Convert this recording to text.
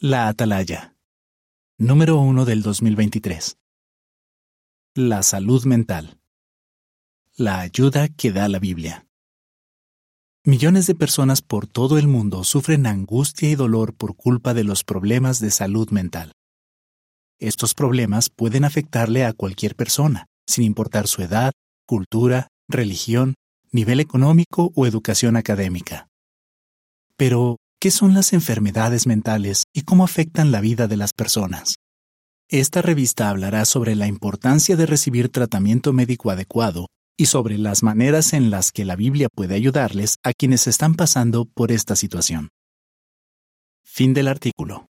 La Atalaya. Número 1 del 2023. La salud mental. La ayuda que da la Biblia. Millones de personas por todo el mundo sufren angustia y dolor por culpa de los problemas de salud mental. Estos problemas pueden afectarle a cualquier persona, sin importar su edad, cultura, religión, nivel económico o educación académica. Pero, ¿qué son las enfermedades mentales y cómo afectan la vida de las personas? Esta revista hablará sobre la importancia de recibir tratamiento médico adecuado y sobre las maneras en las que la Biblia puede ayudarles a quienes están pasando por esta situación. Fin del artículo.